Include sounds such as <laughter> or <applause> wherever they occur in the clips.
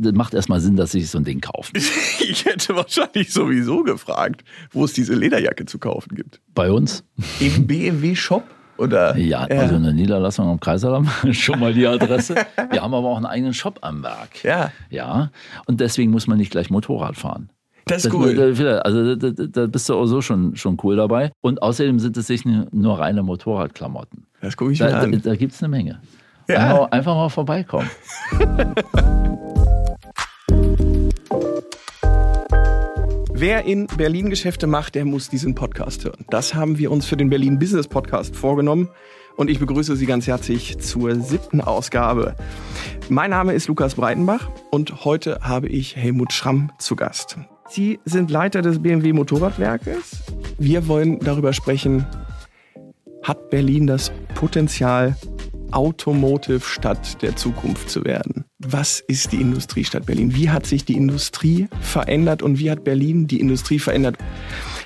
das macht erstmal Sinn, dass sie sich so ein Ding kaufen. <laughs> ich hätte wahrscheinlich sowieso gefragt, wo es diese Lederjacke zu kaufen gibt. Bei uns? Im BMW-Shop? Oder? Ja, also eine Niederlassung am Kaiserdamm, <laughs> schon mal die Adresse. <laughs> Wir haben aber auch einen eigenen Shop am Werk. Ja. Ja. Und deswegen muss man nicht gleich Motorrad fahren. Das ist cool. Also da, da, bist du auch so schon, schon cool dabei. Und außerdem sind es nicht nur reine Motorradklamotten. Das gucke ich mir da, an. Da, da gibt es eine Menge. Ja. Einfach, einfach mal vorbeikommen. Wer in Berlin Geschäfte macht, der muss diesen Podcast hören. Das haben wir uns für den Berlin Business Podcast vorgenommen und ich begrüße Sie ganz herzlich zur siebten Ausgabe. Mein Name ist Lukas Breitenbach und heute habe ich Helmut Schramm zu Gast. Sie sind Leiter des BMW Motorradwerkes. Wir wollen darüber sprechen, hat Berlin das Potenzial, Automotive-Stadt der Zukunft zu werden. Was ist die Industriestadt Berlin? Wie hat sich die Industrie verändert und wie hat Berlin die Industrie verändert?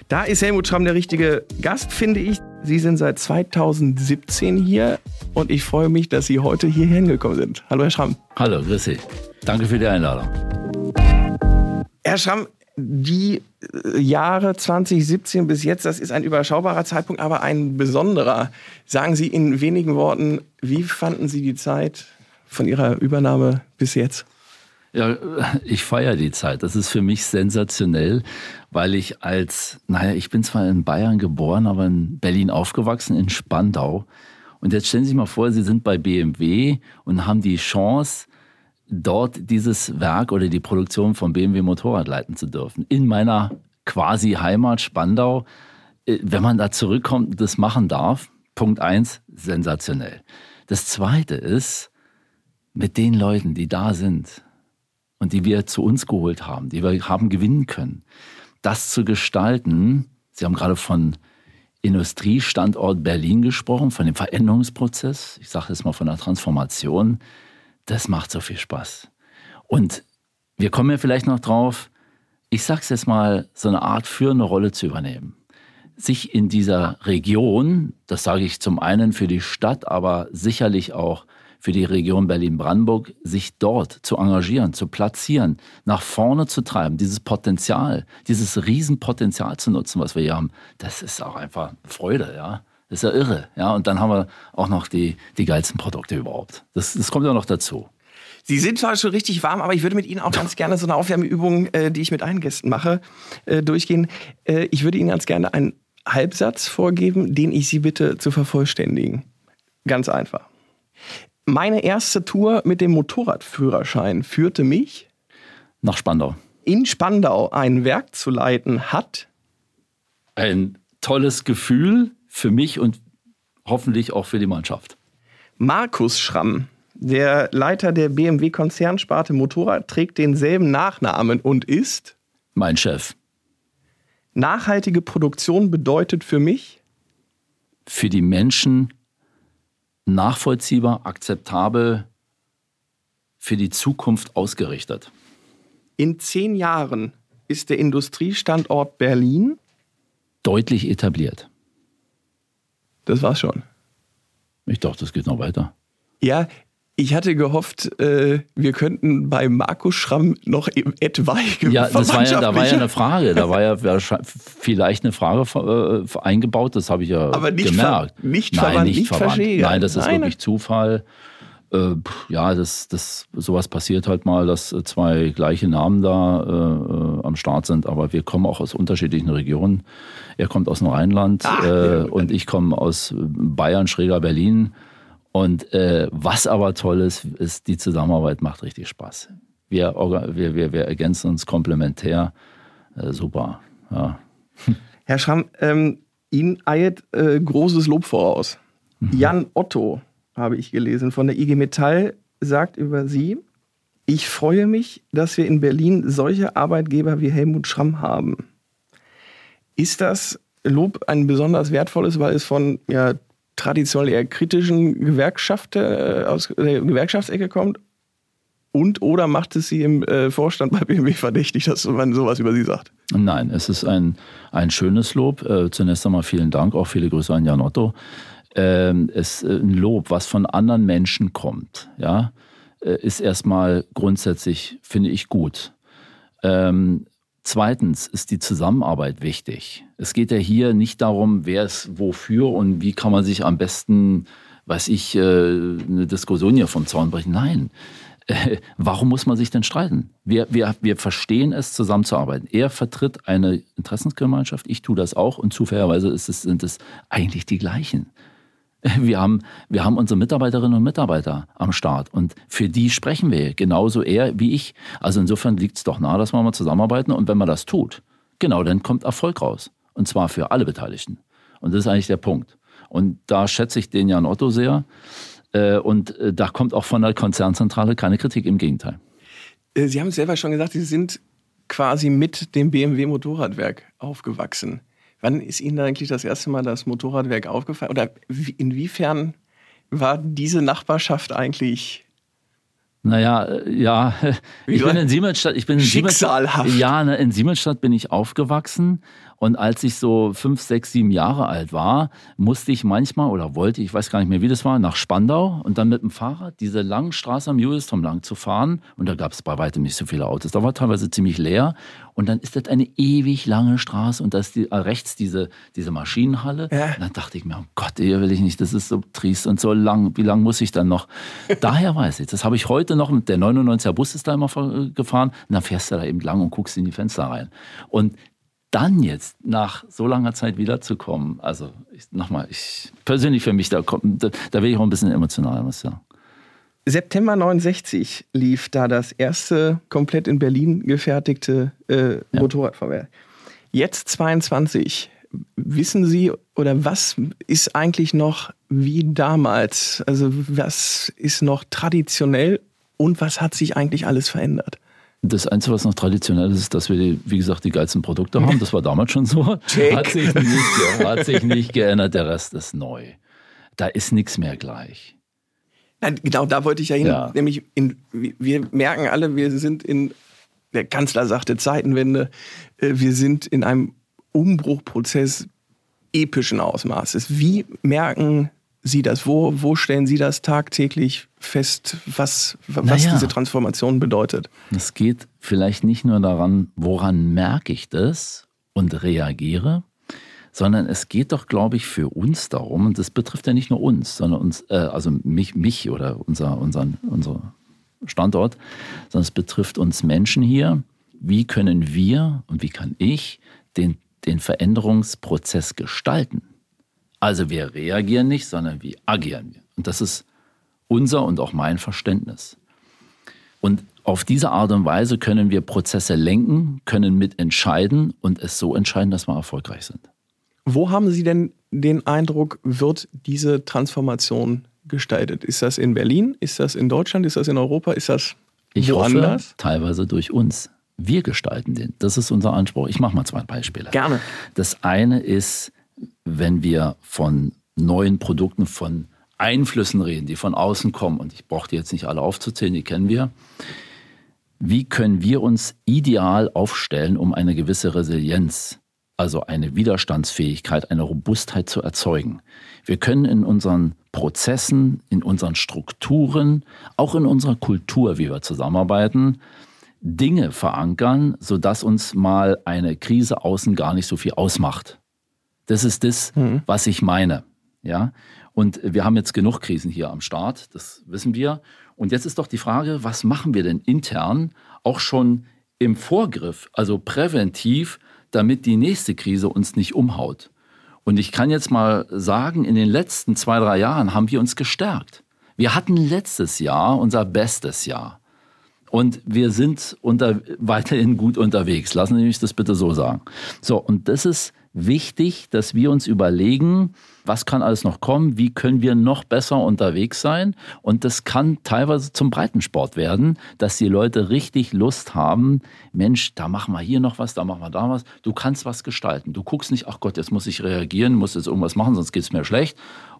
Da ist Helmut Schramm der richtige Gast, finde ich. Sie sind seit 2017 hier und ich freue mich, dass Sie heute hier hingekommen sind. Hallo, Herr Schramm. Hallo, grüß Sie. Danke für die Einladung. Herr Schramm, die äh, Jahre 2017 bis jetzt, das ist ein überschaubarer Zeitpunkt, aber ein besonderer. Sagen Sie in wenigen Worten, wie fanden Sie die Zeit von Ihrer Übernahme bis jetzt? Ja, ich feiere die Zeit. Das ist für mich sensationell, weil ich als, naja, ich bin zwar in Bayern geboren, aber in Berlin aufgewachsen, in Spandau. Und jetzt stellen Sie sich mal vor, Sie sind bei BMW und haben die Chance, dort dieses Werk oder die Produktion von BMW Motorrad leiten zu dürfen. In meiner quasi Heimat Spandau. Äh, wenn man da zurückkommt und das machen darf, Punkt eins, sensationell. Das zweite ist, mit den Leuten, die da sind und die wir zu uns geholt haben, die wir haben gewinnen können, das zu gestalten. Sie haben gerade von Industriestandort Berlin gesprochen, von dem Veränderungsprozess. Ich sage jetzt mal von der Transformation das macht so viel Spaß. Und wir kommen ja vielleicht noch drauf, ich sag's jetzt mal, so eine Art führende Rolle zu übernehmen. Sich in dieser Region, das sage ich zum einen für die Stadt, aber sicherlich auch für die Region Berlin-Brandenburg, sich dort zu engagieren, zu platzieren, nach vorne zu treiben, dieses Potenzial, dieses Riesenpotenzial zu nutzen, was wir hier haben, das ist auch einfach Freude, ja. Das ist ja irre. Ja? Und dann haben wir auch noch die, die geilsten Produkte überhaupt. Das, das kommt ja noch dazu. Sie sind zwar schon richtig warm, aber ich würde mit Ihnen auch ganz gerne so eine Aufwärmeübung, äh, die ich mit allen Gästen mache, äh, durchgehen. Äh, ich würde Ihnen ganz gerne einen Halbsatz vorgeben, den ich Sie bitte zu vervollständigen. Ganz einfach. Meine erste Tour mit dem Motorradführerschein führte mich nach Spandau. In Spandau ein Werk zu leiten hat ein tolles Gefühl, für mich und hoffentlich auch für die Mannschaft. Markus Schramm, der Leiter der BMW Konzernsparte Motorrad, trägt denselben Nachnamen und ist mein Chef. Nachhaltige Produktion bedeutet für mich für die Menschen nachvollziehbar, akzeptabel, für die Zukunft ausgerichtet. In zehn Jahren ist der Industriestandort Berlin deutlich etabliert. Das war's schon. Ich dachte, das geht noch weiter. Ja, ich hatte gehofft, äh, wir könnten bei Markus Schramm noch etwaige Ja, das war ja, da war ja eine Frage. Da war ja vielleicht eine Frage äh, eingebaut, das habe ich ja Aber nicht gemerkt. Ver nicht Nein, verwandt, nicht, nicht verwandt. Nein, das ist Nein. wirklich Zufall. Äh, ja, das, das, sowas passiert halt mal, dass zwei gleiche Namen da äh, äh, am Start sind, aber wir kommen auch aus unterschiedlichen Regionen. Er kommt aus dem Rheinland Ach, äh, ja. und ich komme aus Bayern, schräger Berlin. Und äh, was aber toll ist, ist, die Zusammenarbeit macht richtig Spaß. Wir, wir, wir, wir ergänzen uns komplementär. Äh, super. Ja. <laughs> Herr Schramm, ähm, Ihnen eilt großes Lob voraus. Mhm. Jan Otto habe ich gelesen, von der IG Metall sagt über sie, ich freue mich, dass wir in Berlin solche Arbeitgeber wie Helmut Schramm haben. Ist das Lob ein besonders wertvolles, weil es von ja, traditionell eher kritischen Gewerkschaften äh, aus der Gewerkschaftsecke kommt? Und oder macht es Sie im äh, Vorstand bei BMW verdächtig, dass man sowas über Sie sagt? Nein, es ist ein, ein schönes Lob. Äh, zunächst einmal vielen Dank, auch viele Grüße an Jan Otto ähm, ist äh, ein Lob, was von anderen Menschen kommt, ja, äh, ist erstmal grundsätzlich, finde ich, gut. Ähm, zweitens ist die Zusammenarbeit wichtig. Es geht ja hier nicht darum, wer ist wofür und wie kann man sich am besten, weiß ich, äh, eine Diskussion hier vom Zaun brechen. Nein. Äh, warum muss man sich denn streiten? Wir, wir, wir verstehen es, zusammenzuarbeiten. Er vertritt eine Interessensgemeinschaft, ich tue das auch und zufälligerweise es, sind es eigentlich die gleichen. <laughs> Wir haben, wir haben unsere Mitarbeiterinnen und Mitarbeiter am Start und für die sprechen wir genauso er wie ich. Also insofern liegt es doch nahe, dass wir mal zusammenarbeiten und wenn man das tut, genau, dann kommt Erfolg raus. Und zwar für alle Beteiligten. Und das ist eigentlich der Punkt. Und da schätze ich den Jan Otto sehr. Äh, und äh, da kommt auch von der Konzernzentrale keine Kritik, im Gegenteil. Äh, Sie haben es selber schon gesagt, Sie sind quasi mit dem BMW Motorradwerk aufgewachsen. Wann ist Ihnen eigentlich das erste Mal das Motorradwerk aufgefallen? Oder inwiefern war diese Nachbarschaft eigentlich naja, ja, ich bin in Siemensstadt. Ich bin in Schicksalhaft. Siemensstadt, ja, ne, in Siemensstadt bin ich aufgewachsen und als ich so fünf, sechs, sieben Jahre alt war, musste ich manchmal oder wollte, ich weiß gar nicht mehr, wie das war, nach Spandau und dann mit dem Fahrrad diese lange Straße am Julistom lang zu fahren. Und da gab es bei weitem nicht so viele Autos. Da war teilweise ziemlich leer. Und dann ist das eine ewig lange Straße und da ist die, äh, rechts diese, diese Maschinenhalle. Ja. Und dann dachte ich mir, oh Gott, hier will ich nicht, das ist so triest und so lang. Wie lang muss ich dann noch? <laughs> Daher weiß ich, das habe ich heute noch, mit der 99er Bus ist da immer gefahren. Und dann fährst du da eben lang und guckst in die Fenster rein. Und dann jetzt nach so langer Zeit wiederzukommen, also nochmal, ich persönlich für mich, da, da, da will ich auch ein bisschen emotional, muss ich sagen. September 69 lief da das erste komplett in Berlin gefertigte äh, ja. Motorradfahrwerk. Jetzt 22. Wissen Sie oder was ist eigentlich noch wie damals? Also was ist noch traditionell und was hat sich eigentlich alles verändert? Das Einzige, was noch traditionell ist, ist, dass wir, wie gesagt, die geilsten Produkte haben. Das war damals schon so. <laughs> Hat sich, nicht, hat sich nicht geändert. Der Rest ist neu. Da ist nichts mehr gleich. Nein, genau, da wollte ich ja hin. Ja. Nämlich, in, wir merken alle, wir sind in, der Kanzler sagte Zeitenwende, äh, wir sind in einem Umbruchprozess epischen Ausmaßes. Wie merken Sie das? Wo, wo stellen Sie das tagtäglich fest, was, was naja. diese Transformation bedeutet? Es geht vielleicht nicht nur daran, woran merke ich das und reagiere, sondern es geht doch, glaube ich, für uns darum, und das betrifft ja nicht nur uns, sondern uns, äh, also mich, mich oder unser, unseren, unser Standort, sondern es betrifft uns Menschen hier. Wie können wir und wie kann ich den, den Veränderungsprozess gestalten? Also wir reagieren nicht, sondern wie agieren wir. Und das ist unser und auch mein Verständnis. Und auf diese Art und Weise können wir Prozesse lenken, können mitentscheiden und es so entscheiden, dass wir erfolgreich sind. Wo haben Sie denn den Eindruck, wird diese Transformation gestaltet? Ist das in Berlin? Ist das in Deutschland? Ist das in Europa? Ist das ich woanders? Hoffe, teilweise durch uns. Wir gestalten den. Das ist unser Anspruch. Ich mache mal zwei Beispiele. Gerne. Das eine ist, wenn wir von neuen Produkten, von Einflüssen reden, die von außen kommen, und ich brauche die jetzt nicht alle aufzuzählen, die kennen wir, wie können wir uns ideal aufstellen, um eine gewisse Resilienz, also eine Widerstandsfähigkeit, eine Robustheit zu erzeugen. Wir können in unseren Prozessen, in unseren Strukturen, auch in unserer Kultur, wie wir zusammenarbeiten, Dinge verankern, sodass uns mal eine Krise außen gar nicht so viel ausmacht. Das ist das, mhm. was ich meine. Ja. Und wir haben jetzt genug Krisen hier am Start, das wissen wir. Und jetzt ist doch die Frage, was machen wir denn intern auch schon im Vorgriff, also präventiv, damit die nächste Krise uns nicht umhaut? Und ich kann jetzt mal sagen, in den letzten zwei, drei Jahren haben wir uns gestärkt. Wir hatten letztes Jahr unser bestes Jahr. Und wir sind unter, <laughs> weiterhin gut unterwegs. Lassen Sie mich das bitte so sagen. So, und das ist wichtig, dass wir uns überlegen, was kann alles noch kommen, wie können wir noch besser unterwegs sein. Und das kann teilweise zum Breitensport werden, dass die Leute richtig Lust haben, Mensch, da machen wir hier noch was, da machen wir da was. Du kannst was gestalten. Du guckst nicht, ach Gott, jetzt muss ich reagieren, muss jetzt irgendwas machen, sonst geht es mir schlecht.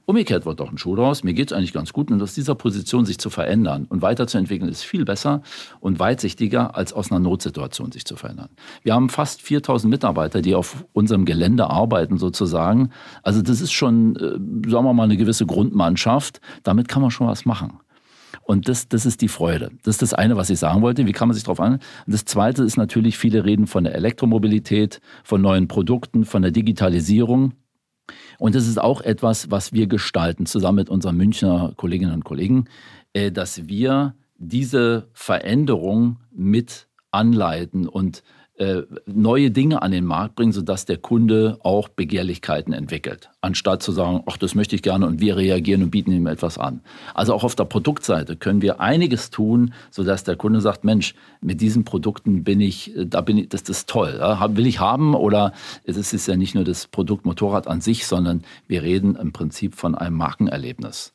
Umgekehrt wird doch ein Schuh draus. Mir geht es eigentlich ganz gut. Und aus dieser Position sich zu verändern und weiterzuentwickeln, ist viel besser und weitsichtiger, als aus einer Notsituation sich zu verändern. Wir haben fast 4000 Mitarbeiter, die auf unserem Gelände arbeiten, sozusagen. Also, das ist schon, äh, sagen wir mal, eine gewisse Grundmannschaft. Damit kann man schon was machen. Und das, das ist die Freude. Das ist das eine, was ich sagen wollte. Wie kann man sich darauf an? Und das zweite ist natürlich, viele reden von der Elektromobilität, von neuen Produkten, von der Digitalisierung. Und das ist auch etwas, was wir gestalten, zusammen mit unseren Münchner Kolleginnen und Kollegen, äh, dass wir diese Veränderung mit anleiten und neue Dinge an den Markt bringen, sodass der Kunde auch Begehrlichkeiten entwickelt, anstatt zu sagen, ach, das möchte ich gerne und wir reagieren und bieten ihm etwas an. Also auch auf der Produktseite können wir einiges tun, sodass der Kunde sagt, Mensch, mit diesen Produkten bin ich, da bin ich, das, ist toll, will ich haben oder es ist ja nicht nur das Produkt Motorrad an sich, sondern wir reden im Prinzip von einem Markenerlebnis.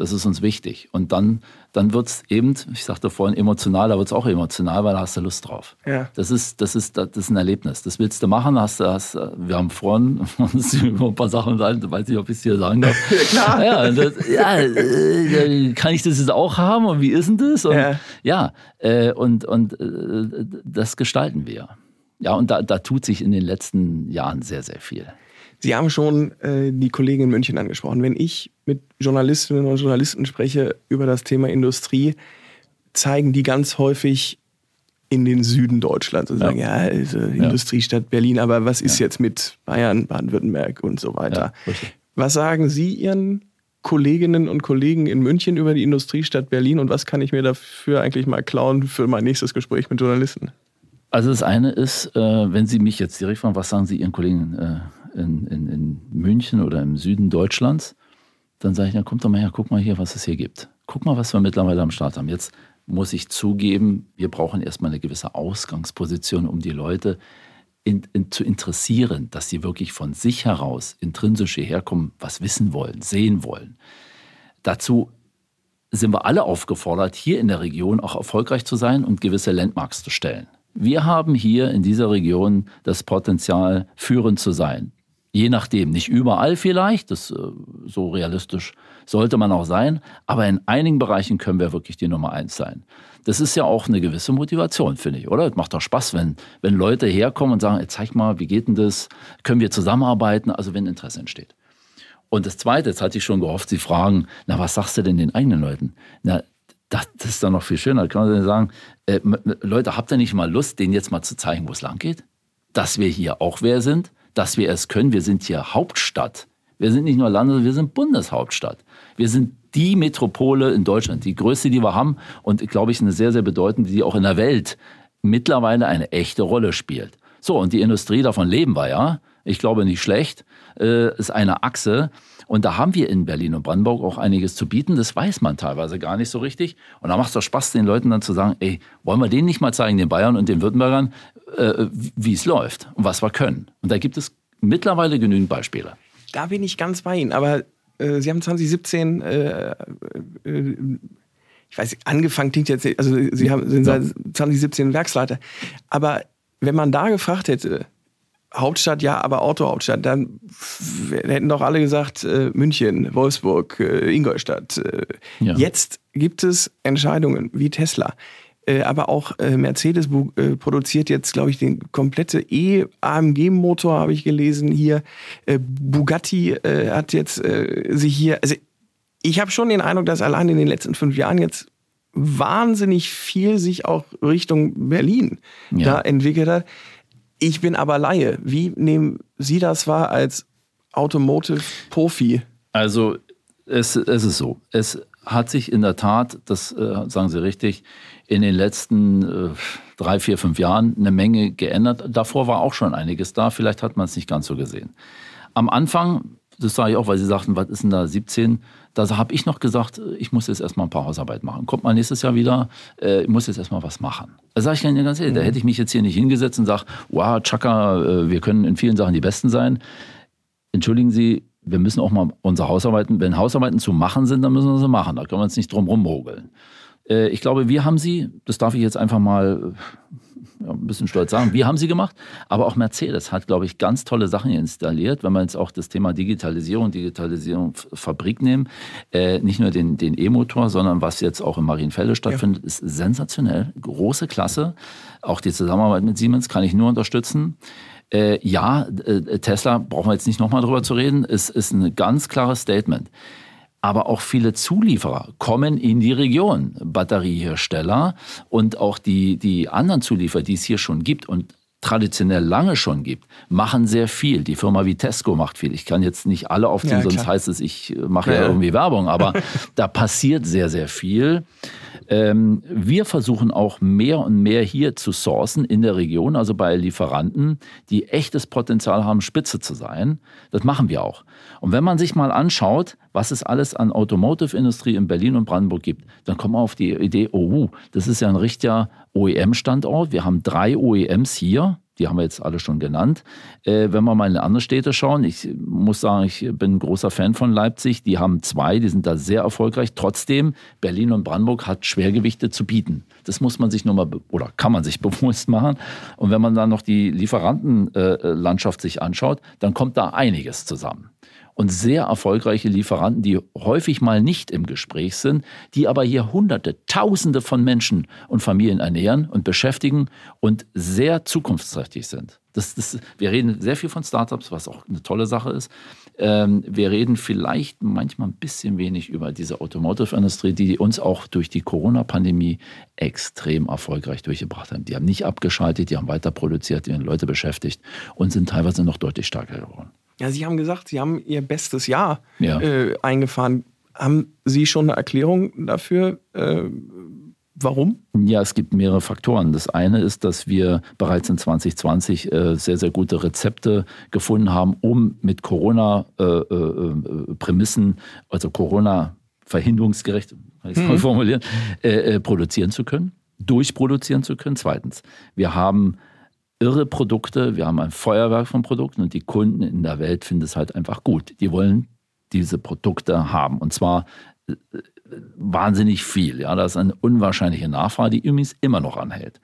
Das ist uns wichtig. Und dann, dann wird es eben, ich sagte vorhin, emotional, da wird es auch emotional, weil da hast du Lust drauf. Ja. Das, ist, das, ist, das ist ein Erlebnis. Das willst du machen. Hast, hast, wir haben vorhin <laughs> uns über ein paar Sachen unterhalten, weiß nicht, ob ich es dir sagen darf. Ja, klar. Ja, das, ja äh, kann ich das jetzt auch haben und wie ist denn das? Und, ja, ja äh, und, und äh, das gestalten wir. Ja, und da, da tut sich in den letzten Jahren sehr, sehr viel. Sie haben schon äh, die Kollegen in München angesprochen. Wenn ich mit Journalistinnen und Journalisten spreche über das Thema Industrie, zeigen die ganz häufig in den Süden Deutschlands und sagen, ja, also ja. Industriestadt Berlin, aber was ist ja. jetzt mit Bayern, Baden-Württemberg und so weiter? Ja, was sagen Sie Ihren Kolleginnen und Kollegen in München über die Industriestadt Berlin und was kann ich mir dafür eigentlich mal klauen für mein nächstes Gespräch mit Journalisten? Also das eine ist, äh, wenn Sie mich jetzt direkt fragen, was sagen Sie Ihren Kollegen äh, in, in, in München oder im Süden Deutschlands, dann sage ich, na kommt doch mal her, guck mal hier, was es hier gibt. Guck mal, was wir mittlerweile am Start haben. Jetzt muss ich zugeben, wir brauchen erstmal eine gewisse Ausgangsposition, um die Leute in, in, zu interessieren, dass sie wirklich von sich heraus intrinsisch hierher kommen, was wissen wollen, sehen wollen. Dazu sind wir alle aufgefordert, hier in der Region auch erfolgreich zu sein und gewisse Landmarks zu stellen. Wir haben hier in dieser Region das Potenzial, führend zu sein. Je nachdem, nicht überall vielleicht, das, äh, so realistisch sollte man auch sein, aber in einigen Bereichen können wir wirklich die Nummer eins sein. Das ist ja auch eine gewisse Motivation, finde ich, oder? Es macht doch Spaß, wenn, wenn Leute herkommen und sagen, zeig mal, wie geht denn das? Können wir zusammenarbeiten? Also wenn Interesse entsteht. Und das Zweite, jetzt hatte ich schon gehofft, Sie fragen, na, was sagst du denn den eigenen Leuten? Na, das, das ist dann noch viel schöner. Kann man sagen, äh, Leute, habt ihr nicht mal Lust, denen jetzt mal zu zeigen, wo es lang geht? Dass wir hier auch wer sind? Dass wir es können. Wir sind hier Hauptstadt. Wir sind nicht nur Land, wir sind Bundeshauptstadt. Wir sind die Metropole in Deutschland, die größte, die wir haben und, glaube ich, eine sehr, sehr bedeutende, die auch in der Welt mittlerweile eine echte Rolle spielt. So, und die Industrie, davon leben wir ja. Ich glaube nicht schlecht, äh, ist eine Achse. Und da haben wir in Berlin und Brandenburg auch einiges zu bieten. Das weiß man teilweise gar nicht so richtig. Und da macht es doch Spaß, den Leuten dann zu sagen, ey, wollen wir denen nicht mal zeigen, den Bayern und den Württembergern, äh, wie es läuft und was wir können. Und da gibt es mittlerweile genügend Beispiele. Da bin ich ganz bei Ihnen. Aber äh, Sie haben 2017, äh, äh, ich weiß, angefangen klingt jetzt, also Sie haben, sind seit 2017 Werksleiter. Aber wenn man da gefragt hätte, Hauptstadt, ja, aber Autohauptstadt, dann hätten doch alle gesagt, äh, München, Wolfsburg, äh, Ingolstadt. Ja. Jetzt gibt es Entscheidungen wie Tesla. Äh, aber auch äh, Mercedes äh, produziert jetzt, glaube ich, den komplette E-AMG-Motor, habe ich gelesen hier. Bugatti hat jetzt sich hier, also ich habe schon den Eindruck, dass allein in den letzten fünf Jahren jetzt wahnsinnig viel sich auch Richtung Berlin ja. da entwickelt hat. Ich bin aber Laie. Wie nehmen Sie das wahr als Automotive-Profi? Also es, es ist so. Es hat sich in der Tat, das äh, sagen Sie richtig, in den letzten äh, drei, vier, fünf Jahren eine Menge geändert. Davor war auch schon einiges da, vielleicht hat man es nicht ganz so gesehen. Am Anfang, das sage ich auch, weil Sie sagten, was ist denn da 17? Da habe ich noch gesagt, ich muss jetzt erstmal ein paar Hausarbeit machen. Kommt mal nächstes Jahr wieder, äh, ich muss jetzt erstmal was machen. Da sage ich Ihnen ganz ehrlich, mhm. da hätte ich mich jetzt hier nicht hingesetzt und sage, wow, Chaka, äh, wir können in vielen Sachen die Besten sein. Entschuldigen Sie, wir müssen auch mal unsere Hausarbeiten, wenn Hausarbeiten zu machen sind, dann müssen wir sie machen. Da können wir uns nicht drum rummogeln. Äh, ich glaube, wir haben sie, das darf ich jetzt einfach mal äh, ja, ein bisschen stolz sagen, wir haben sie gemacht, aber auch Mercedes hat, glaube ich, ganz tolle Sachen installiert, wenn wir jetzt auch das Thema Digitalisierung, Digitalisierung Fabrik nehmen, äh, nicht nur den, E-Motor, sondern was jetzt auch in Marienfelde stattfindet, ja. ist sensationell, große Klasse. Auch die Zusammenarbeit mit Siemens kann ich nur unterstützen. Äh, ja, äh, Tesla, brauchen wir jetzt nicht nochmal drüber zu reden, ist, ist ein ganz klares Statement. Aber auch viele Zulieferer kommen in die Region, Batteriehersteller und auch die, die anderen Zulieferer, die es hier schon gibt und traditionell lange schon gibt, machen sehr viel. Die Firma Vitesco macht viel. Ich kann jetzt nicht alle aufziehen, ja, sonst heißt es, ich mache ja, ja irgendwie Werbung, aber <laughs> da passiert sehr, sehr viel. Ähm, wir versuchen auch mehr und mehr hier zu sourcen in der Region, also bei Lieferanten, die echtes Potenzial haben, Spitze zu sein. Das machen wir auch. Und wenn man sich mal anschaut, was es alles an Automotive-Industrie in Berlin und Brandenburg gibt, dann kommt man auf die Idee, oh, das ist ja ein richtiger OEM-Standort. Wir haben drei OEMs hier die haben wir jetzt alle schon genannt. Äh, wenn wir mal in andere Städte schauen, ich muss sagen, ich bin ein großer Fan von Leipzig. Die haben zwei, die sind da sehr erfolgreich. Trotzdem, Berlin und Brandenburg hat Schwergewichte zu bieten. Das muss man sich nur mal oder kann man sich <laughs> bewusst machen. Und wenn man dann noch die Lieferantenlandschaft sich anschaut, dann kommt da einiges zusammen und sehr erfolgreiche Lieferanten, die häufig mal nicht im Gespräch sind, die aber hier Hunderte, Tausende von Menschen und Familien ernähren und beschäftigen und sehr zukunftsträchtig sind. Das, das, wir reden sehr viel von Startups, was auch eine tolle Sache ist. Ähm, wir reden vielleicht manchmal ein bisschen wenig über diese Automotive-Industrie, die uns auch durch die Corona-Pandemie extrem erfolgreich durchgebracht haben. Die haben nicht abgeschaltet, die haben weiter produziert, die haben Leute beschäftigt und sind teilweise noch deutlich stärker geworden. Ja, Sie haben gesagt, Sie haben Ihr bestes Jahr ja. äh, eingefahren. Haben Sie schon eine Erklärung dafür, äh, warum? Ja, es gibt mehrere Faktoren. Das eine ist, dass wir bereits in 2020 äh, sehr, sehr gute Rezepte gefunden haben, um mit Corona-Prämissen, äh, äh, also Corona-verhinderungsgerecht, kann ich es mal mhm. formulieren, äh, produzieren zu können, durchproduzieren zu können. Zweitens, wir haben irre Produkte, wir haben ein Feuerwerk von Produkten und die Kunden in der Welt finden es halt einfach gut. Die wollen diese Produkte haben und zwar äh, wahnsinnig viel. Ja, das ist eine unwahrscheinliche Nachfrage, die übrigens immer noch anhält.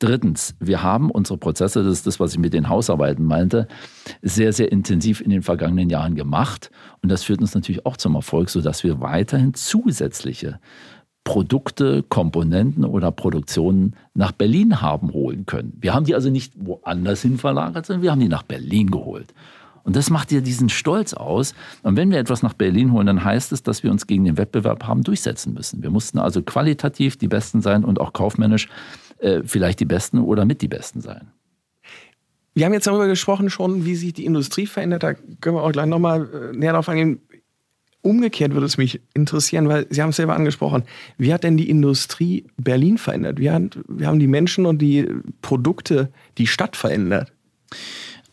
Drittens, wir haben unsere Prozesse, das ist das, was ich mit den Hausarbeiten meinte, sehr, sehr intensiv in den vergangenen Jahren gemacht. Und das führt uns natürlich auch zum Erfolg, sodass wir weiterhin zusätzliche Produkte, Komponenten oder Produktionen nach Berlin haben holen können. Wir haben die also nicht woanders hin verlagert, sondern wir haben die nach Berlin geholt. Und das macht ja diesen Stolz aus. Und wenn wir etwas nach Berlin holen, dann heißt es, dass wir uns gegen den Wettbewerb haben durchsetzen müssen. Wir mussten also qualitativ die Besten sein und auch kaufmännisch äh, vielleicht die Besten oder mit die Besten sein. Wir haben jetzt darüber gesprochen schon, wie sich die Industrie verändert. Da können wir auch gleich nochmal äh, näher darauf eingehen. Umgekehrt würde es mich interessieren, weil Sie haben es selber angesprochen. Wie hat denn die Industrie Berlin verändert? Wie, hat, wie haben die Menschen und die Produkte die Stadt verändert?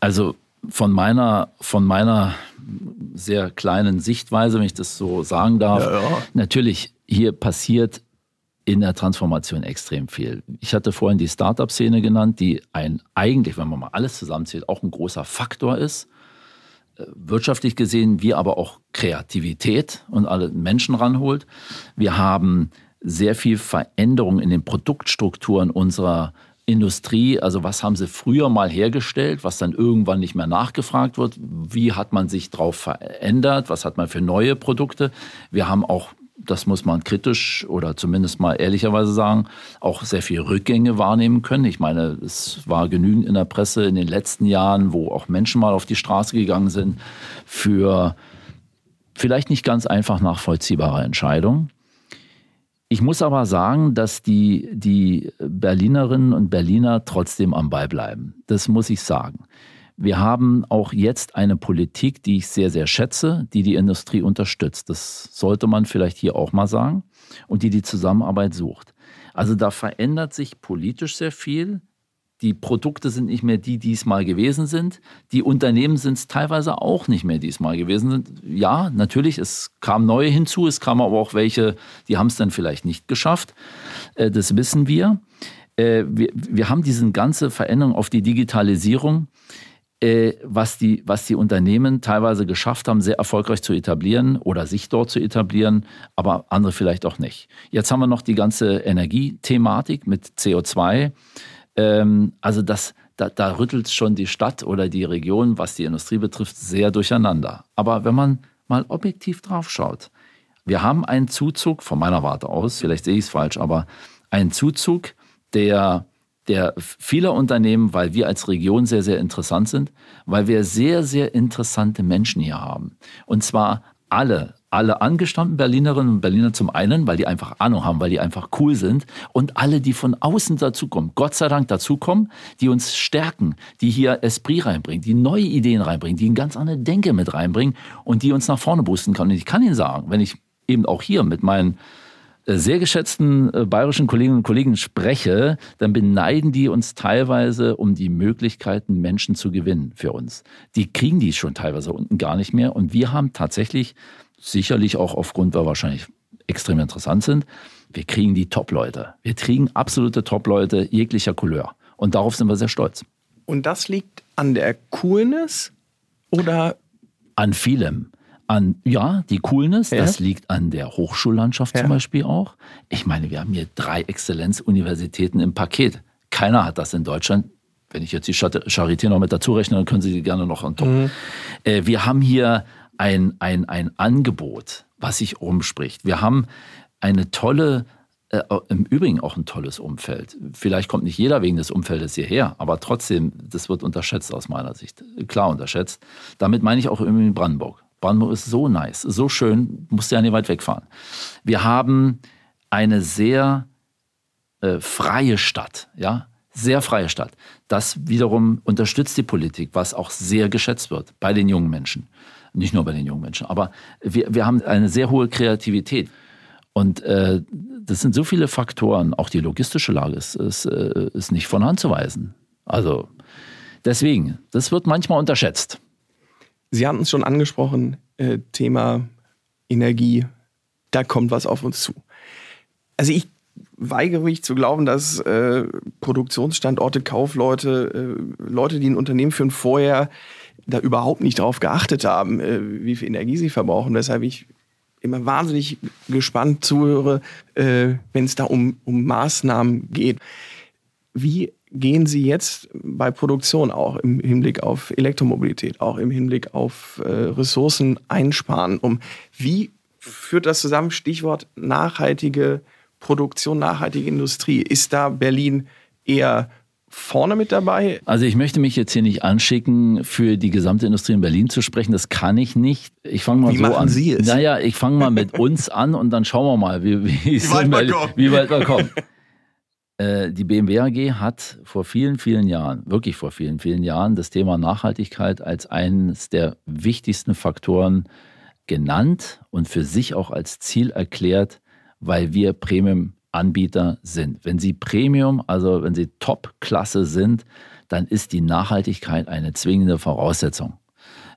Also von meiner, von meiner sehr kleinen Sichtweise, wenn ich das so sagen darf, ja, ja. natürlich hier passiert in der Transformation extrem viel. Ich hatte vorhin die Startup-Szene genannt, die ein eigentlich, wenn man mal alles zusammenzählt, auch ein großer Faktor ist wirtschaftlich gesehen, wie aber auch Kreativität und alle Menschen ranholt. Wir haben sehr viel Veränderung in den Produktstrukturen unserer Industrie, also was haben sie früher mal hergestellt, was dann irgendwann nicht mehr nachgefragt wird, wie hat man sich darauf verändert, was hat man für neue Produkte. Wir haben auch das muss man kritisch oder zumindest mal ehrlicherweise sagen, auch sehr viel Rückgänge wahrnehmen können. Ich meine, es war genügend in der Presse in den letzten Jahren, wo auch Menschen mal auf die Straße gegangen sind für vielleicht nicht ganz einfach nachvollziehbare Entscheidungen. Ich muss aber sagen, dass die, die Berlinerinnen und Berliner trotzdem am Ball bleiben. Das muss ich sagen. Wir haben auch jetzt eine Politik, die ich sehr, sehr schätze, die die Industrie unterstützt. Das sollte man vielleicht hier auch mal sagen. Und die die Zusammenarbeit sucht. Also da verändert sich politisch sehr viel. Die Produkte sind nicht mehr die, die es mal gewesen sind. Die Unternehmen sind es teilweise auch nicht mehr, die es mal gewesen sind. Ja, natürlich, es kamen neue hinzu, es kamen aber auch welche, die haben es dann vielleicht nicht geschafft. Äh, das wissen wir. Äh, wir haben diese ganze Veränderung auf die Digitalisierung was, die, was die Unternehmen teilweise geschafft haben, sehr erfolgreich zu etablieren oder sich dort zu etablieren, aber andere vielleicht auch nicht. Jetzt haben wir noch die ganze Energiethematik mit CO2. Ähm, also das, da, da rüttelt schon die Stadt oder die Region, was die Industrie betrifft, sehr durcheinander. Aber wenn man mal objektiv drauf schaut, wir haben einen Zuzug, von meiner Warte aus, vielleicht sehe ich es falsch, aber einen Zuzug, der der vieler Unternehmen, weil wir als Region sehr, sehr interessant sind, weil wir sehr, sehr interessante Menschen hier haben. Und zwar alle alle angestammten Berlinerinnen und Berliner zum einen, weil die einfach Ahnung haben, weil die einfach cool sind und alle, die von außen dazukommen, Gott sei Dank dazukommen, die uns stärken, die hier Esprit reinbringen, die neue Ideen reinbringen, die eine ganz andere Denke mit reinbringen und die uns nach vorne boosten können. Und ich kann Ihnen sagen, wenn ich eben auch hier mit meinen sehr geschätzten äh, bayerischen Kolleginnen und Kollegen spreche, dann beneiden die uns teilweise um die Möglichkeiten, Menschen zu gewinnen für uns. Die kriegen die schon teilweise unten gar nicht mehr. Und wir haben tatsächlich, sicherlich auch aufgrund, weil wahrscheinlich extrem interessant sind, wir kriegen die Top-Leute. Wir kriegen absolute Top-Leute jeglicher Couleur. Und darauf sind wir sehr stolz. Und das liegt an der Coolness oder? An vielem an, ja, die Coolness, ja. das liegt an der Hochschullandschaft ja. zum Beispiel auch. Ich meine, wir haben hier drei Exzellenzuniversitäten im Paket. Keiner hat das in Deutschland. Wenn ich jetzt die Charité noch mit dazu rechne, dann können Sie die gerne noch an top. Mhm. Äh, wir haben hier ein, ein, ein Angebot, was sich umspricht. Wir haben eine tolle äh, im Übrigen auch ein tolles Umfeld. Vielleicht kommt nicht jeder wegen des Umfeldes hierher, aber trotzdem, das wird unterschätzt aus meiner Sicht. Klar unterschätzt. Damit meine ich auch in Brandenburg. Brandenburg ist so nice, so schön, musst du ja nicht weit wegfahren. Wir haben eine sehr äh, freie Stadt, ja, sehr freie Stadt. Das wiederum unterstützt die Politik, was auch sehr geschätzt wird bei den jungen Menschen. Nicht nur bei den jungen Menschen, aber wir, wir haben eine sehr hohe Kreativität. Und äh, das sind so viele Faktoren, auch die logistische Lage ist, ist, äh, ist nicht von Hand zu weisen. Also deswegen, das wird manchmal unterschätzt. Sie hatten es schon angesprochen, äh, Thema Energie, da kommt was auf uns zu. Also ich weigere mich zu glauben, dass äh, Produktionsstandorte, Kaufleute, äh, Leute, die ein Unternehmen führen, vorher da überhaupt nicht drauf geachtet haben, äh, wie viel Energie sie verbrauchen, weshalb ich immer wahnsinnig gespannt zuhöre, äh, wenn es da um, um Maßnahmen geht. Wie gehen Sie jetzt bei Produktion auch im Hinblick auf Elektromobilität, auch im Hinblick auf äh, Ressourcen einsparen um? Wie führt das zusammen? Stichwort nachhaltige Produktion, nachhaltige Industrie. Ist da Berlin eher vorne mit dabei? Also ich möchte mich jetzt hier nicht anschicken, für die gesamte Industrie in Berlin zu sprechen. Das kann ich nicht. Ich fange mal wie so machen an. Sie es? Naja, ich fange mal mit uns an und dann schauen wir mal, wie, wie, wie weit, wir wie weit wir kommen. Äh, die BMW AG hat vor vielen, vielen Jahren, wirklich vor vielen, vielen Jahren, das Thema Nachhaltigkeit als eines der wichtigsten Faktoren genannt und für sich auch als Ziel erklärt, weil wir Premium-Anbieter sind. Wenn Sie Premium, also wenn Sie Top-Klasse sind, dann ist die Nachhaltigkeit eine zwingende Voraussetzung.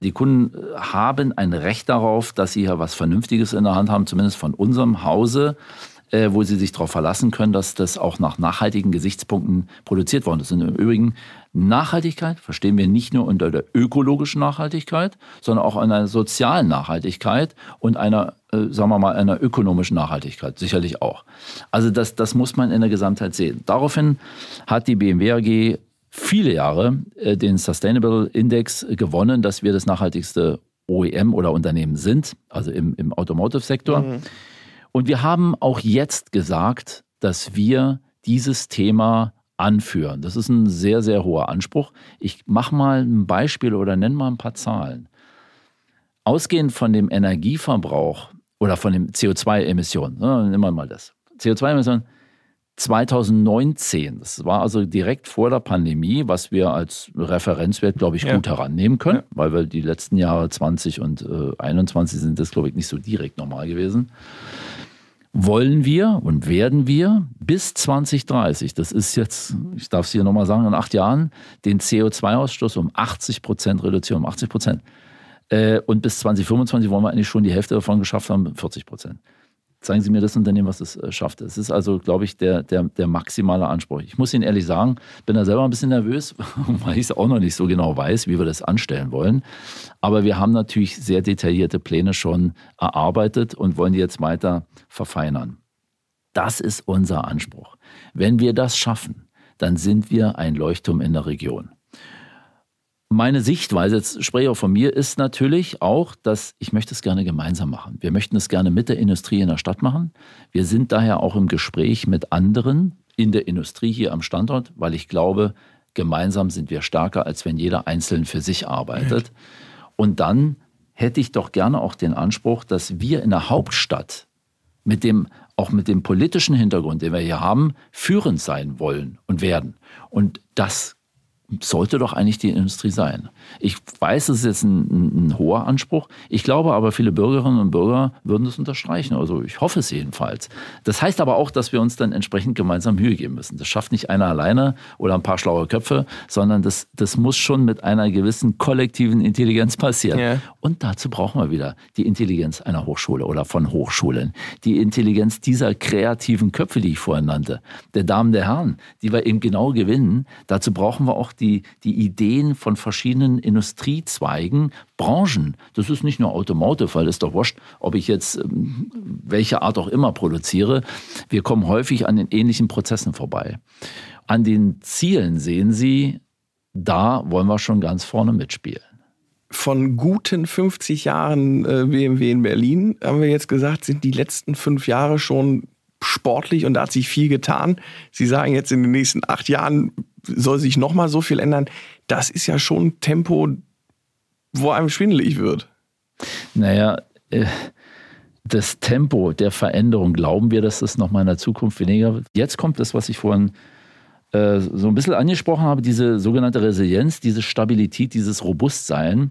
Die Kunden äh, haben ein Recht darauf, dass sie hier was Vernünftiges in der Hand haben, zumindest von unserem Hause wo sie sich darauf verlassen können, dass das auch nach nachhaltigen Gesichtspunkten produziert worden ist. Und im Übrigen Nachhaltigkeit verstehen wir nicht nur unter der ökologischen Nachhaltigkeit, sondern auch einer sozialen Nachhaltigkeit und einer, äh, sagen wir mal, einer ökonomischen Nachhaltigkeit sicherlich auch. Also das, das muss man in der Gesamtheit sehen. Daraufhin hat die BMW AG viele Jahre äh, den Sustainable Index gewonnen, dass wir das nachhaltigste OEM oder Unternehmen sind, also im, im Automotive-Sektor. Mhm. Und wir haben auch jetzt gesagt, dass wir dieses Thema anführen. Das ist ein sehr, sehr hoher Anspruch. Ich mache mal ein Beispiel oder nenne mal ein paar Zahlen. Ausgehend von dem Energieverbrauch oder von den CO2-Emissionen, ne, nehmen wir mal das. CO2-Emissionen 2019, das war also direkt vor der Pandemie, was wir als Referenzwert, glaube ich, ja. gut herannehmen können, ja. weil wir die letzten Jahre 20 und äh, 21 sind das, glaube ich, nicht so direkt normal gewesen wollen wir und werden wir bis 2030, das ist jetzt, ich darf es hier nochmal sagen, in acht Jahren, den CO2-Ausstoß um 80 Prozent reduzieren, um 80 Prozent. Äh, und bis 2025 wollen wir eigentlich schon die Hälfte davon geschafft haben, 40 Prozent zeigen Sie mir das Unternehmen, was es äh, schafft. Es ist also, glaube ich, der, der, der maximale Anspruch. Ich muss Ihnen ehrlich sagen, bin da selber ein bisschen nervös, <laughs> weil ich es auch noch nicht so genau weiß, wie wir das anstellen wollen. Aber wir haben natürlich sehr detaillierte Pläne schon erarbeitet und wollen die jetzt weiter verfeinern. Das ist unser Anspruch. Wenn wir das schaffen, dann sind wir ein Leuchtturm in der Region meine Sichtweise, jetzt spreche ich auch von mir, ist natürlich auch, dass ich möchte es gerne gemeinsam machen. Wir möchten es gerne mit der Industrie in der Stadt machen. Wir sind daher auch im Gespräch mit anderen in der Industrie hier am Standort, weil ich glaube, gemeinsam sind wir stärker, als wenn jeder einzeln für sich arbeitet. Und dann hätte ich doch gerne auch den Anspruch, dass wir in der Hauptstadt mit dem, auch mit dem politischen Hintergrund, den wir hier haben, führend sein wollen und werden. Und das sollte doch eigentlich die Industrie sein. Ich weiß, es ist jetzt ein, ein, hoher Anspruch. Ich glaube aber, viele Bürgerinnen und Bürger würden das unterstreichen. Also ich hoffe es jedenfalls. Das heißt aber auch, dass wir uns dann entsprechend gemeinsam Mühe geben müssen. Das schafft nicht einer alleine oder ein paar schlaue Köpfe, sondern das, das muss schon mit einer gewissen kollektiven Intelligenz passieren. Ja. Und dazu brauchen wir wieder die Intelligenz einer Hochschule oder von Hochschulen. Die Intelligenz dieser kreativen Köpfe, die ich vorhin nannte, der Damen, der Herren, die wir eben genau gewinnen. Dazu brauchen wir auch die, die Ideen von verschiedenen Industriezweigen, Branchen. Das ist nicht nur Automotive, weil es doch wurscht, ob ich jetzt ähm, welche Art auch immer produziere. Wir kommen häufig an den ähnlichen Prozessen vorbei. An den Zielen sehen Sie, da wollen wir schon ganz vorne mitspielen von guten 50 Jahren äh, BMW in Berlin, haben wir jetzt gesagt, sind die letzten fünf Jahre schon sportlich und da hat sich viel getan. Sie sagen jetzt in den nächsten acht Jahren soll sich noch mal so viel ändern. Das ist ja schon ein Tempo, wo einem schwindelig wird. Naja, äh, das Tempo der Veränderung, glauben wir, dass das noch mal in der Zukunft weniger wird? Jetzt kommt das, was ich vorhin äh, so ein bisschen angesprochen habe, diese sogenannte Resilienz, diese Stabilität, dieses Robustsein.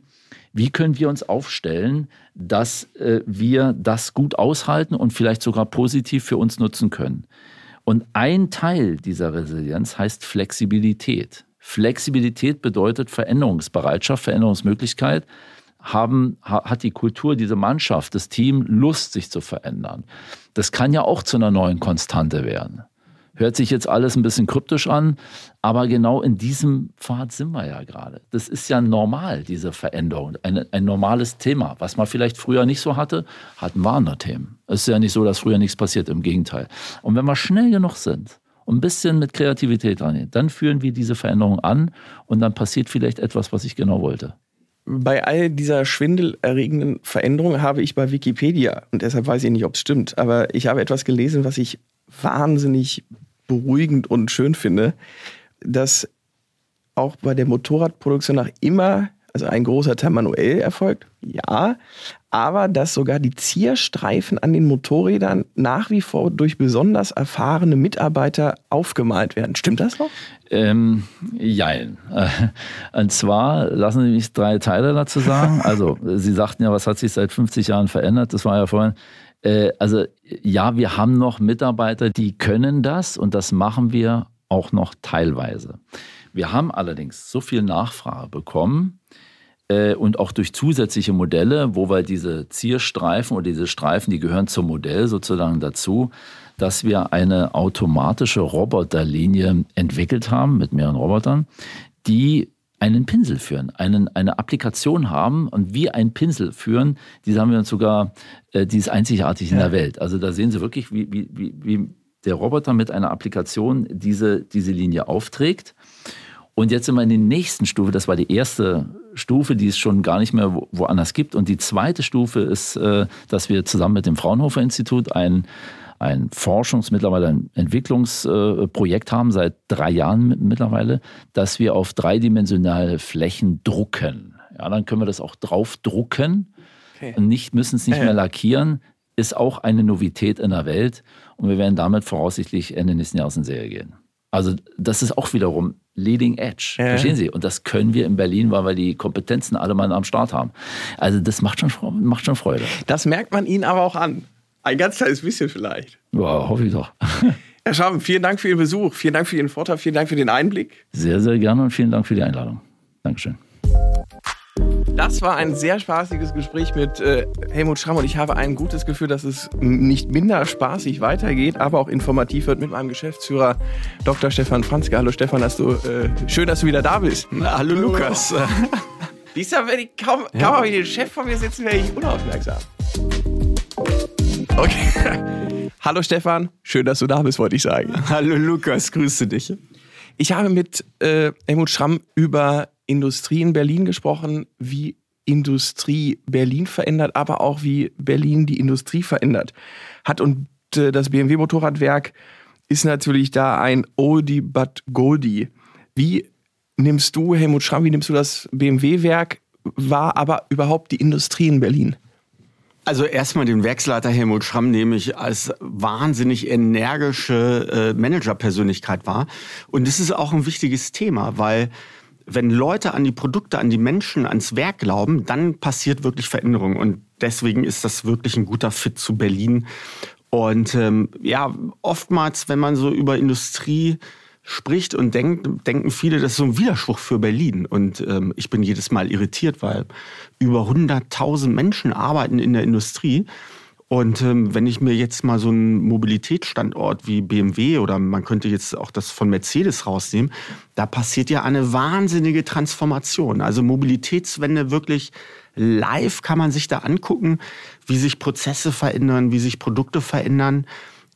Wie können wir uns aufstellen, dass äh, wir das gut aushalten und vielleicht sogar positiv für uns nutzen können? Und ein Teil dieser Resilienz heißt Flexibilität. Flexibilität bedeutet Veränderungsbereitschaft, Veränderungsmöglichkeit. Haben, hat die Kultur, diese Mannschaft, das Team Lust, sich zu verändern. Das kann ja auch zu einer neuen Konstante werden. Hört sich jetzt alles ein bisschen kryptisch an, aber genau in diesem Pfad sind wir ja gerade. Das ist ja normal, diese Veränderung. Ein, ein normales Thema. Was man vielleicht früher nicht so hatte, hatten wir andere Themen. Es ist ja nicht so, dass früher nichts passiert, im Gegenteil. Und wenn wir schnell genug sind und ein bisschen mit Kreativität rangehen, dann führen wir diese Veränderung an und dann passiert vielleicht etwas, was ich genau wollte. Bei all dieser schwindelerregenden Veränderung habe ich bei Wikipedia, und deshalb weiß ich nicht, ob es stimmt, aber ich habe etwas gelesen, was ich wahnsinnig beruhigend und schön finde, dass auch bei der Motorradproduktion nach immer, also ein großer Teil manuell erfolgt, ja, aber dass sogar die Zierstreifen an den Motorrädern nach wie vor durch besonders erfahrene Mitarbeiter aufgemalt werden. Stimmt das noch? Ähm, jein. Und zwar, lassen Sie mich drei Teile dazu sagen. Also, <laughs> Sie sagten ja, was hat sich seit 50 Jahren verändert? Das war ja vorhin äh, also ja, wir haben noch Mitarbeiter, die können das und das machen wir auch noch teilweise. Wir haben allerdings so viel Nachfrage bekommen äh, und auch durch zusätzliche Modelle, wo wir diese Zierstreifen oder diese Streifen, die gehören zum Modell sozusagen dazu, dass wir eine automatische Roboterlinie entwickelt haben mit mehreren Robotern, die einen Pinsel führen, einen, eine Applikation haben und wie ein Pinsel führen, die haben wir uns sogar, äh, die ist einzigartig in ja. der Welt. Also da sehen Sie wirklich, wie, wie, wie, wie der Roboter mit einer Applikation diese, diese Linie aufträgt. Und jetzt sind wir in der nächsten Stufe, das war die erste Stufe, die es schon gar nicht mehr woanders gibt. Und die zweite Stufe ist, äh, dass wir zusammen mit dem Fraunhofer Institut ein ein Forschungs-, mittlerweile ein Entwicklungsprojekt haben, seit drei Jahren mittlerweile, dass wir auf dreidimensionale Flächen drucken. Ja, dann können wir das auch draufdrucken okay. und nicht, müssen es nicht mehr lackieren. Ist auch eine Novität in der Welt und wir werden damit voraussichtlich Ende nächsten Jahres in Serie gehen. Also das ist auch wiederum Leading Edge. Ja. Verstehen Sie? Und das können wir in Berlin, weil wir die Kompetenzen alle mal am Start haben. Also das macht schon, macht schon Freude. Das merkt man Ihnen aber auch an. Ein ganz kleines bisschen vielleicht. Ja, hoffe ich doch. <laughs> Herr Schramm, vielen Dank für Ihren Besuch, vielen Dank für Ihren Vortrag, vielen Dank für den Einblick. Sehr, sehr gerne und vielen Dank für die Einladung. Dankeschön. Das war ein sehr spaßiges Gespräch mit äh, Helmut Schramm und ich habe ein gutes Gefühl, dass es nicht minder spaßig weitergeht, aber auch informativ wird mit meinem Geschäftsführer Dr. Stefan Franzke. Hallo Stefan, dass du, äh, schön, dass du wieder da bist. Na, hallo Lukas. <laughs> Dieser, wenn ich kaum, kaum ja. ich den Chef vor mir sitzen, wäre ich unaufmerksam. Okay. <laughs> Hallo Stefan, schön, dass du da bist, wollte ich sagen. Hallo Lukas, grüße dich. Ich habe mit äh, Helmut Schramm über Industrie in Berlin gesprochen, wie Industrie Berlin verändert, aber auch wie Berlin die Industrie verändert hat. Und äh, das BMW Motorradwerk ist natürlich da ein Oldie but Goldie. Wie nimmst du, Helmut Schramm, wie nimmst du das BMW-Werk war aber überhaupt die Industrie in Berlin? Also erstmal den Werksleiter Helmut Schramm nehme ich als wahnsinnig energische äh, Managerpersönlichkeit wahr. Und das ist auch ein wichtiges Thema, weil wenn Leute an die Produkte, an die Menschen, ans Werk glauben, dann passiert wirklich Veränderung. Und deswegen ist das wirklich ein guter Fit zu Berlin. Und ähm, ja, oftmals, wenn man so über Industrie spricht und denkt, denken viele, das ist so ein Widerspruch für Berlin. Und ähm, ich bin jedes Mal irritiert, weil über 100.000 Menschen arbeiten in der Industrie. Und ähm, wenn ich mir jetzt mal so einen Mobilitätsstandort wie BMW oder man könnte jetzt auch das von Mercedes rausnehmen, da passiert ja eine wahnsinnige Transformation. Also Mobilitätswende wirklich live kann man sich da angucken, wie sich Prozesse verändern, wie sich Produkte verändern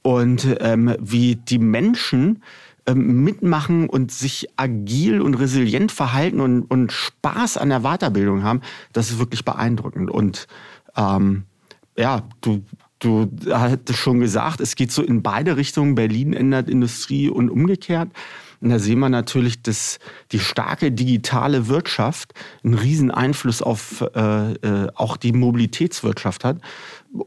und ähm, wie die Menschen ähm, mitmachen und sich agil und resilient verhalten und, und Spaß an der Weiterbildung haben, das ist wirklich beeindruckend. Und ähm, ja, du, du hattest schon gesagt, es geht so in beide Richtungen. Berlin ändert Industrie und umgekehrt. Und da sehen wir natürlich, dass die starke digitale Wirtschaft einen riesen Einfluss auf äh, äh, auch die Mobilitätswirtschaft hat.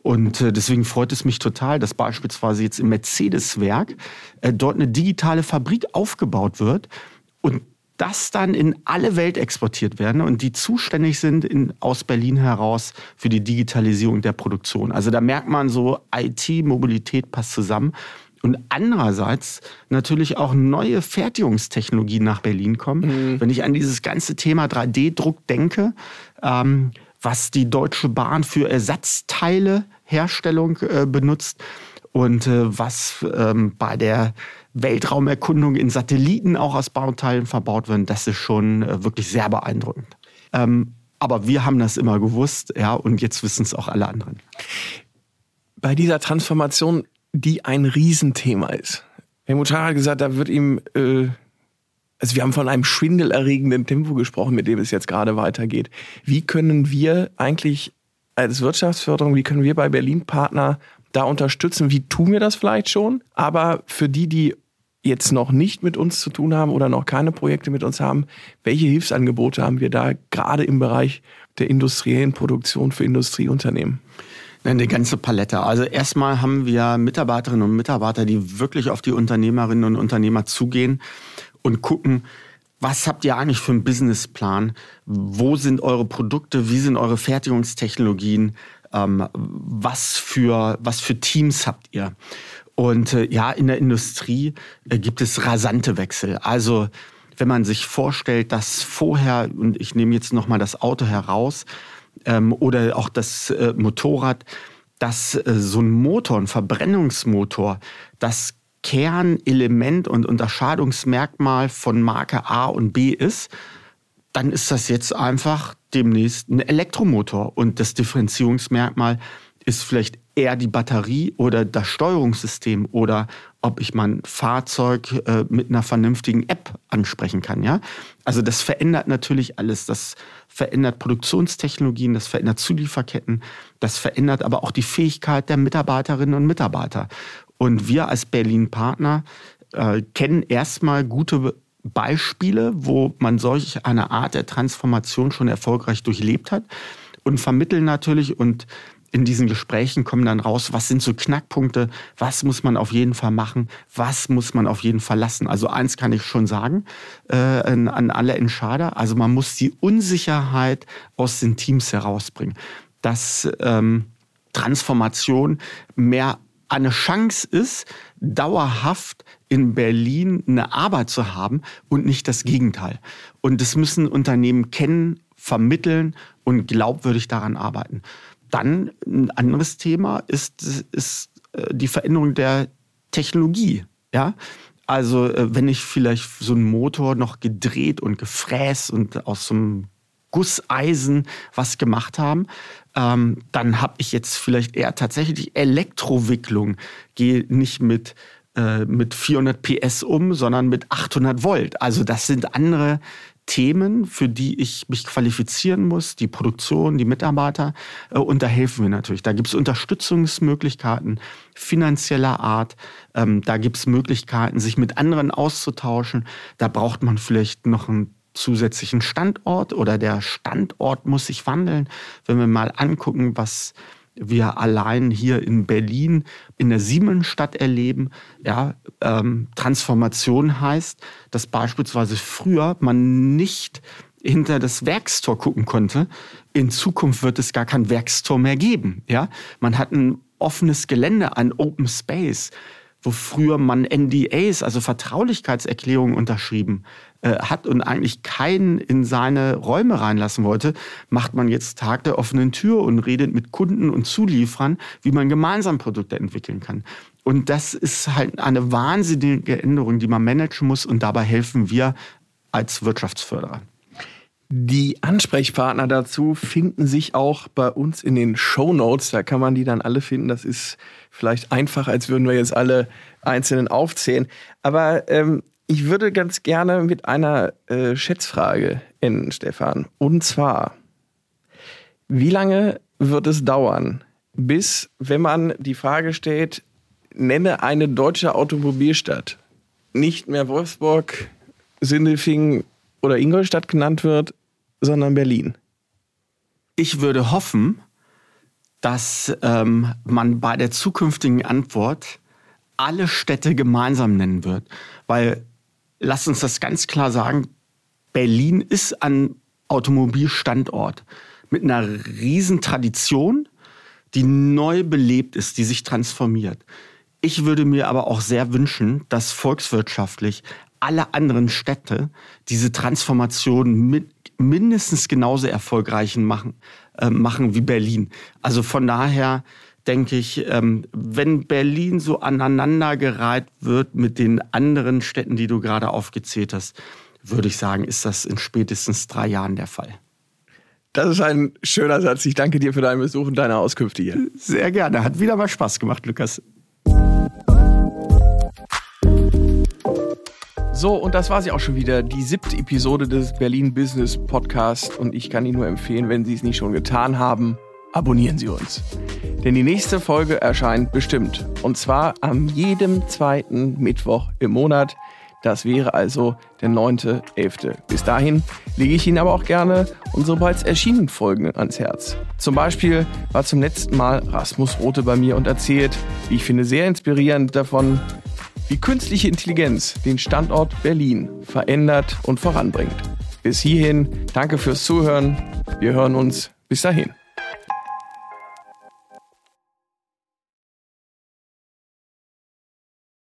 Und äh, deswegen freut es mich total, dass beispielsweise jetzt im Mercedes-Werk äh, dort eine digitale Fabrik aufgebaut wird und das dann in alle Welt exportiert werden und die zuständig sind in, aus Berlin heraus für die Digitalisierung der Produktion. Also da merkt man so, IT, Mobilität passt zusammen. Und andererseits natürlich auch neue Fertigungstechnologien nach Berlin kommen. Mhm. Wenn ich an dieses ganze Thema 3D-Druck denke, ähm, was die Deutsche Bahn für Ersatzteileherstellung äh, benutzt und äh, was ähm, bei der Weltraumerkundung in Satelliten auch aus Bauteilen verbaut wird, das ist schon äh, wirklich sehr beeindruckend. Ähm, aber wir haben das immer gewusst, ja, und jetzt wissen es auch alle anderen. Bei dieser Transformation die ein Riesenthema ist. Helmut Schar hat gesagt, da wird ihm, äh, also wir haben von einem schwindelerregenden Tempo gesprochen, mit dem es jetzt gerade weitergeht. Wie können wir eigentlich als Wirtschaftsförderung, wie können wir bei Berlin Partner da unterstützen? Wie tun wir das vielleicht schon? Aber für die, die jetzt noch nicht mit uns zu tun haben oder noch keine Projekte mit uns haben, welche Hilfsangebote haben wir da gerade im Bereich der industriellen Produktion für Industrieunternehmen? Eine ganze Palette. Also erstmal haben wir Mitarbeiterinnen und Mitarbeiter, die wirklich auf die Unternehmerinnen und Unternehmer zugehen und gucken, was habt ihr eigentlich für einen Businessplan? Wo sind eure Produkte? Wie sind eure Fertigungstechnologien? Ähm, was, für, was für Teams habt ihr? Und äh, ja, in der Industrie äh, gibt es rasante Wechsel. Also wenn man sich vorstellt, dass vorher, und ich nehme jetzt nochmal das Auto heraus, ähm, oder auch das äh, Motorrad, dass äh, so ein Motor, ein Verbrennungsmotor, das Kernelement und Unterscheidungsmerkmal von Marke A und B ist, dann ist das jetzt einfach demnächst ein Elektromotor. Und das Differenzierungsmerkmal ist vielleicht eher die Batterie oder das Steuerungssystem oder ob ich mein Fahrzeug äh, mit einer vernünftigen App ansprechen kann. Ja? Also das verändert natürlich alles. Das verändert Produktionstechnologien, das verändert Zulieferketten, das verändert aber auch die Fähigkeit der Mitarbeiterinnen und Mitarbeiter. Und wir als Berlin-Partner äh, kennen erstmal gute Beispiele, wo man solch eine Art der Transformation schon erfolgreich durchlebt hat und vermitteln natürlich und in diesen Gesprächen kommen dann raus, was sind so Knackpunkte, was muss man auf jeden Fall machen, was muss man auf jeden Fall lassen. Also eins kann ich schon sagen äh, an, alle Entscheider, also man muss die Unsicherheit aus den Teams herausbringen, dass ähm, Transformation mehr eine Chance ist, dauerhaft in Berlin eine Arbeit zu haben und nicht das Gegenteil. Und das müssen Unternehmen kennen, vermitteln und glaubwürdig daran arbeiten. Dann ein anderes Thema ist, ist äh, die Veränderung der Technologie. Ja? Also äh, wenn ich vielleicht so einen Motor noch gedreht und gefräst und aus so einem Gusseisen was gemacht haben, ähm, dann habe ich jetzt vielleicht eher tatsächlich Elektrowicklung. Gehe nicht mit, äh, mit 400 PS um, sondern mit 800 Volt. Also das sind andere Themen, für die ich mich qualifizieren muss, die Produktion, die Mitarbeiter. Äh, und da helfen wir natürlich. Da gibt es Unterstützungsmöglichkeiten finanzieller Art. Ähm, da gibt es Möglichkeiten, sich mit anderen auszutauschen. Da braucht man vielleicht noch ein zusätzlichen Standort oder der Standort muss sich wandeln. Wenn wir mal angucken, was wir allein hier in Berlin in der Siemensstadt erleben. Ja, ähm, Transformation heißt, dass beispielsweise früher man nicht hinter das Werkstor gucken konnte. In Zukunft wird es gar kein Werkstor mehr geben. Ja, man hat ein offenes Gelände, ein Open Space wo früher man NDAs, also Vertraulichkeitserklärungen unterschrieben äh, hat und eigentlich keinen in seine Räume reinlassen wollte, macht man jetzt Tag der offenen Tür und redet mit Kunden und Zulieferern, wie man gemeinsam Produkte entwickeln kann. Und das ist halt eine wahnsinnige Änderung, die man managen muss und dabei helfen wir als Wirtschaftsförderer. Die Ansprechpartner dazu finden sich auch bei uns in den Show Notes. Da kann man die dann alle finden. Das ist vielleicht einfach, als würden wir jetzt alle einzelnen aufzählen. Aber ähm, ich würde ganz gerne mit einer äh, Schätzfrage enden, Stefan. Und zwar, wie lange wird es dauern, bis, wenn man die Frage stellt, nenne eine deutsche Automobilstadt, nicht mehr Wolfsburg, Sindelfingen oder Ingolstadt genannt wird, sondern Berlin? Ich würde hoffen, dass ähm, man bei der zukünftigen Antwort alle Städte gemeinsam nennen wird. Weil, lasst uns das ganz klar sagen, Berlin ist ein Automobilstandort mit einer riesen Tradition, die neu belebt ist, die sich transformiert. Ich würde mir aber auch sehr wünschen, dass volkswirtschaftlich alle anderen Städte diese Transformation mit mindestens genauso erfolgreich machen, äh, machen wie Berlin. Also von daher denke ich, ähm, wenn Berlin so aneinandergereiht wird mit den anderen Städten, die du gerade aufgezählt hast, würde ich sagen, ist das in spätestens drei Jahren der Fall. Das ist ein schöner Satz. Ich danke dir für deinen Besuch und deine Auskünfte hier. Sehr gerne. Hat wieder mal Spaß gemacht, Lukas. So, und das war sie auch schon wieder, die siebte Episode des Berlin Business Podcast. Und ich kann Ihnen nur empfehlen, wenn Sie es nicht schon getan haben, abonnieren Sie uns. Denn die nächste Folge erscheint bestimmt. Und zwar am jedem zweiten Mittwoch im Monat. Das wäre also der 9.11. Bis dahin lege ich Ihnen aber auch gerne unsere bereits erschienenen Folgen ans Herz. Zum Beispiel war zum letzten Mal Rasmus Rote bei mir und erzählt, wie ich finde, sehr inspirierend davon, wie künstliche Intelligenz den Standort Berlin verändert und voranbringt. Bis hierhin, danke fürs Zuhören. Wir hören uns. Bis dahin.